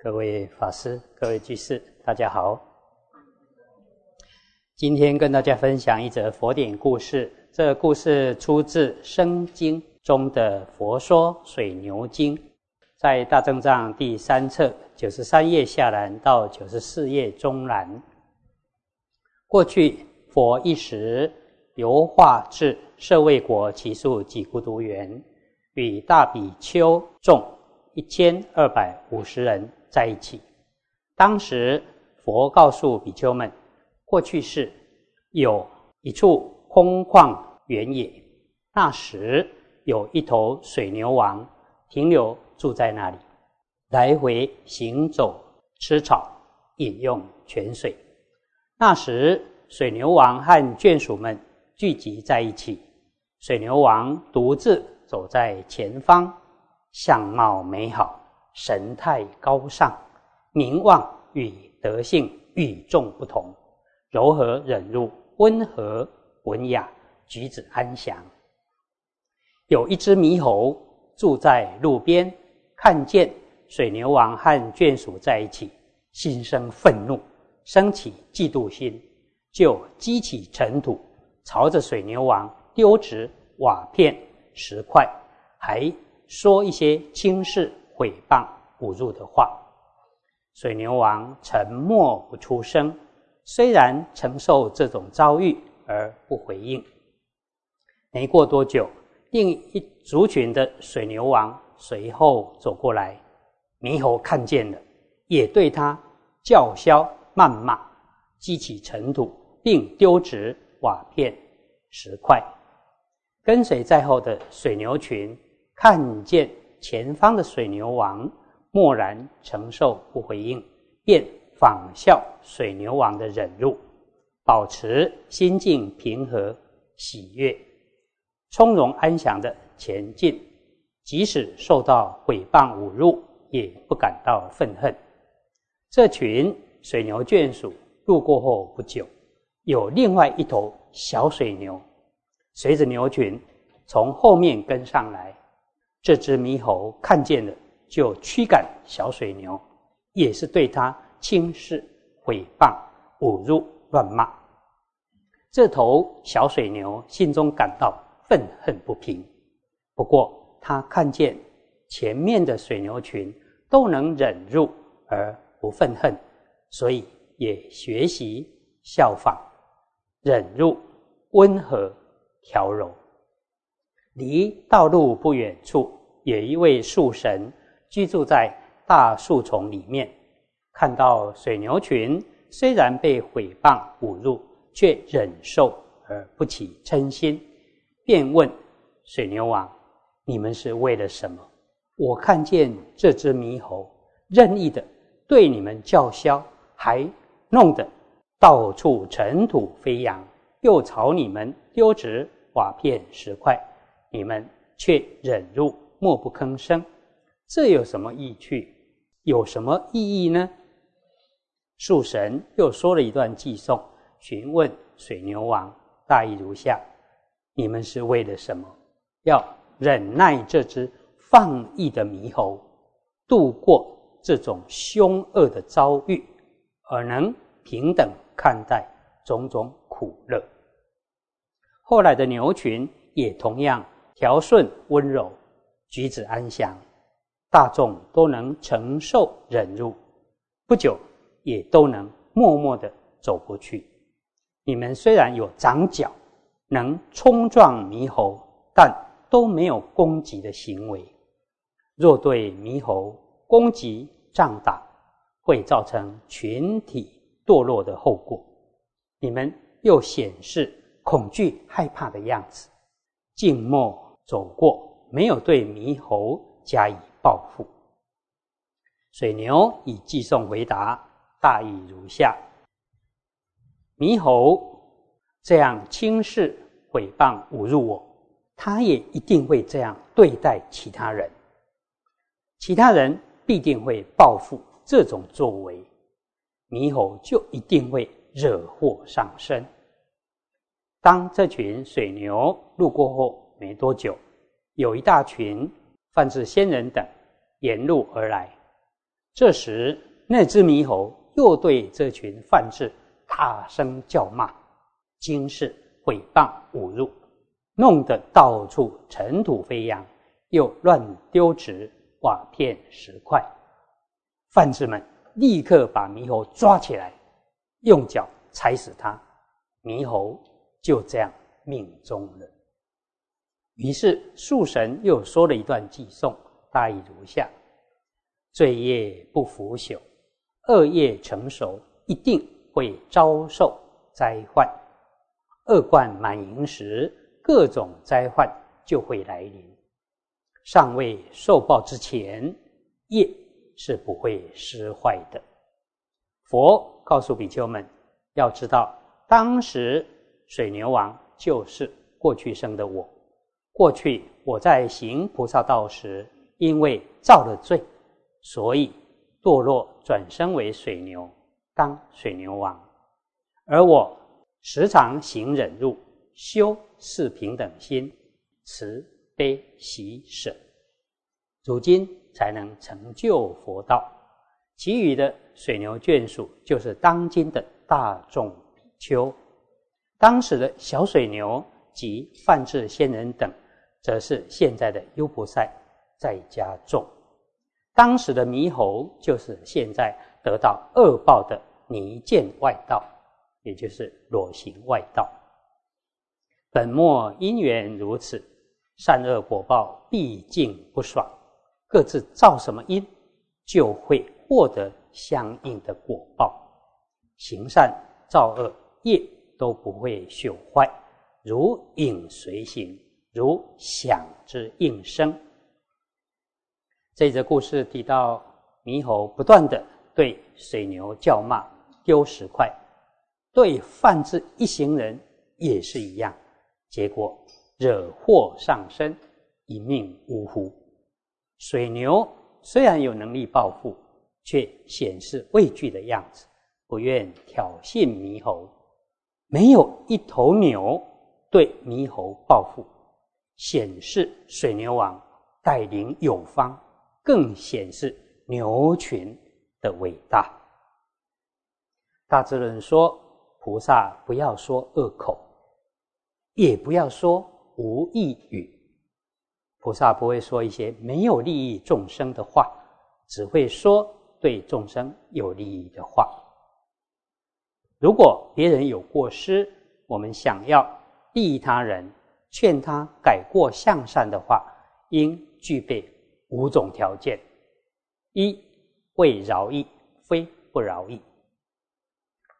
各位法师、各位居士，大家好。今天跟大家分享一则佛典故事。这故事出自《生经》中的《佛说水牛经》，在大正藏第三册九十三页下栏到九十四页中栏。过去佛一时游化至舍卫国，其数几孤独园，与大比丘众一千二百五十人。在一起。当时佛告诉比丘们，过去世有一处空旷原野，那时有一头水牛王停留住在那里，来回行走，吃草，饮用泉水。那时水牛王和眷属们聚集在一起，水牛王独自走在前方，相貌美好。神态高尚，名望与德性与众不同，柔和忍辱，温和文雅，举止安详。有一只猕猴住在路边，看见水牛王和眷属在一起，心生愤怒，升起嫉妒心，就激起尘土，朝着水牛王丢掷瓦片、石块，还说一些轻视。诽谤、侮辱的话，水牛王沉默不出声。虽然承受这种遭遇而不回应。没过多久，另一族群的水牛王随后走过来，猕猴看见了，也对他叫嚣谩骂，激起尘土，并丢掷瓦片、石块。跟随在后的水牛群看见。前方的水牛王默然承受不回应，便仿效水牛王的忍辱，保持心境平和、喜悦、从容安详的前进，即使受到诽谤侮辱，也不感到愤恨。这群水牛眷属路过后不久，有另外一头小水牛随着牛群从后面跟上来。这只猕猴看见了，就驱赶小水牛，也是对他轻视、诽谤、侮辱、乱骂。这头小水牛心中感到愤恨不平。不过，他看见前面的水牛群都能忍辱而不愤恨，所以也学习效仿，忍辱、温和、调柔。离道路不远处，有一位树神居住在大树丛里面。看到水牛群虽然被诽谤侮辱，却忍受而不起嗔心，便问水牛王：“你们是为了什么？我看见这只猕猴任意的对你们叫嚣，还弄得到处尘土飞扬，又朝你们丢掷瓦片石块。”你们却忍辱，默不吭声，这有什么意趣？有什么意义呢？树神又说了一段寄颂，询问水牛王，大意如下：你们是为了什么？要忍耐这只放逸的猕猴，度过这种凶恶的遭遇，而能平等看待种种苦乐。后来的牛群也同样。调顺温柔，举止安详，大众都能承受忍辱，不久也都能默默的走过去。你们虽然有长脚，能冲撞猕猴，但都没有攻击的行为。若对猕猴攻击仗打，会造成群体堕落的后果。你们又显示恐惧害怕的样子，静默。走过，没有对猕猴加以报复。水牛以寄送回答，大意如下：猕猴这样轻视、诽谤、侮辱我，他也一定会这样对待其他人。其他人必定会报复这种作为，猕猴就一定会惹祸上身。当这群水牛路过后，没多久，有一大群泛至仙人等沿路而来，这时，那只猕猴又对这群犯智大声叫骂，惊是毁谤侮辱，弄得到处尘土飞扬，又乱丢纸瓦片石块。犯智们立刻把猕猴抓起来，用脚踩死它，猕猴就这样命中了。于是树神又说了一段偈颂，大意如下：罪业不腐朽，恶业成熟，一定会遭受灾患。恶贯满盈时，各种灾患就会来临。尚未受报之前，业。是不会失坏的。佛告诉比丘们，要知道，当时水牛王就是过去生的我。过去我在行菩萨道时，因为造了罪，所以堕落转生为水牛，当水牛王。而我时常行忍辱，修四平等心，慈悲喜舍。如今。才能成就佛道。其余的水牛眷属，就是当今的大众比丘。当时的小水牛及梵志仙人等，则是现在的优婆塞在家众。当时的猕猴，就是现在得到恶报的泥剑外道，也就是裸形外道。本末因缘如此，善恶果报毕竟不爽。各自造什么因，就会获得相应的果报。行善造恶业都不会朽坏，如影随形，如响之应声。这则故事提到，猕猴不断的对水牛叫骂、丢石块，对犯智一行人也是一样，结果惹祸上身，一命呜呼。水牛虽然有能力报复，却显示畏惧的样子，不愿挑衅猕猴。没有一头牛对猕猴报复，显示水牛王带领有方，更显示牛群的伟大。大智人说：菩萨不要说恶口，也不要说无益语。菩萨不会说一些没有利益众生的话，只会说对众生有利益的话。如果别人有过失，我们想要利益他人，劝他改过向善的话，应具备五种条件：一为饶益，非不饶益。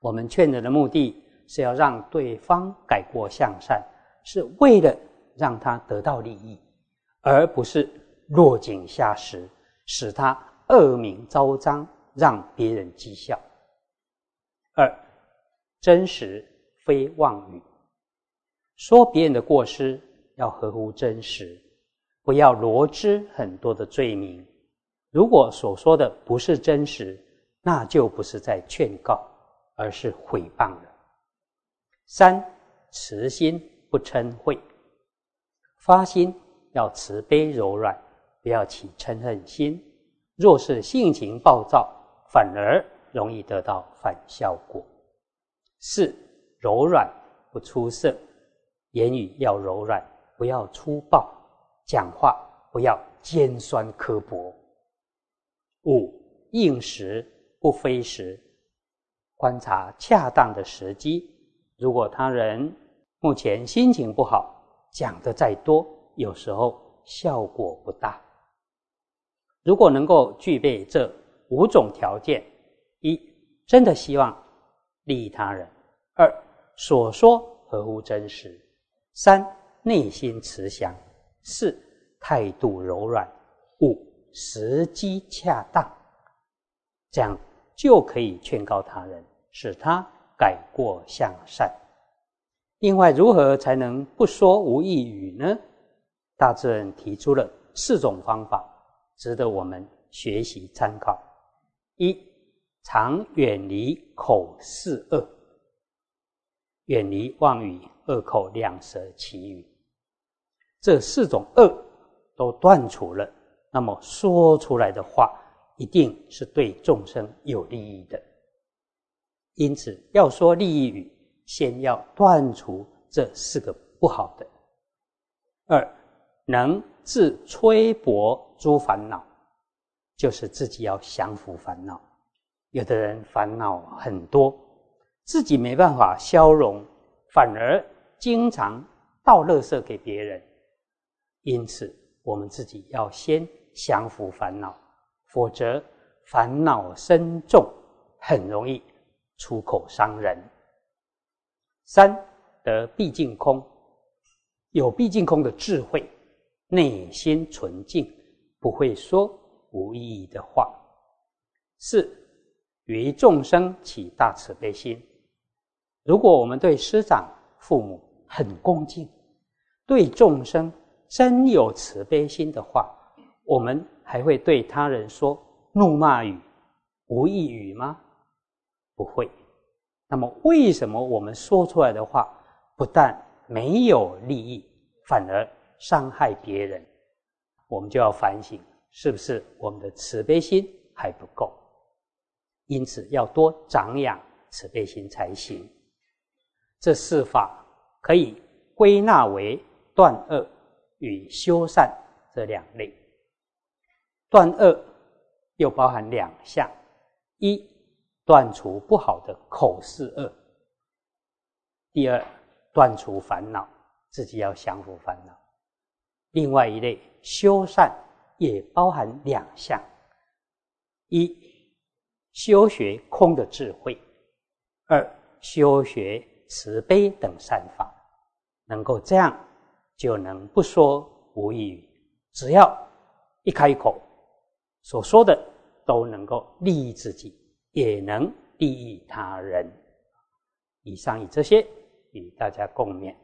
我们劝人的目的是要让对方改过向善，是为了让他得到利益。而不是落井下石，使他恶名昭彰，让别人讥笑。二，真实非妄语，说别人的过失要合乎真实，不要罗织很多的罪名。如果所说的不是真实，那就不是在劝告，而是毁谤了。三，慈心不嗔恚，发心。要慈悲柔软，不要起嗔恨心。若是性情暴躁，反而容易得到反效果。四柔软不出色，言语要柔软，不要粗暴；讲话不要尖酸刻薄。五应时不非时，观察恰当的时机。如果他人目前心情不好，讲的再多。有时候效果不大。如果能够具备这五种条件：一、真的希望利益他人；二、所说合乎真实；三、内心慈祥；四、态度柔软；五、时机恰当。这样就可以劝告他人，使他改过向善。另外，如何才能不说无益语呢？大智人提出了四种方法，值得我们学习参考：一、常远离口四恶，远离妄语、恶口、两舌、绮语，这四种恶都断除了，那么说出来的话一定是对众生有利益的。因此，要说利益语，先要断除这四个不好的。二，能自摧薄诸烦恼，就是自己要降服烦恼。有的人烦恼很多，自己没办法消融，反而经常倒垃圾给别人。因此，我们自己要先降服烦恼，否则烦恼深重，很容易出口伤人。三得毕竟空，有毕竟空的智慧，内心纯净，不会说无意义的话。四。于众生起大慈悲心。如果我们对师长、父母很恭敬，对众生真有慈悲心的话，我们还会对他人说怒骂语、无意语吗？不会。那么，为什么我们说出来的话不但没有利益，反而伤害别人？我们就要反省，是不是我们的慈悲心还不够？因此，要多长养慈悲心才行。这四法可以归纳为断恶与修善这两类。断恶又包含两项：一，断除不好的口是恶；第二，断除烦恼，自己要降服烦恼。另外一类修善也包含两项：一。修学空的智慧，二修学慈悲等善法，能够这样，就能不说无益语。只要一开口，所说的都能够利益自己，也能利益他人。以上以这些与大家共勉。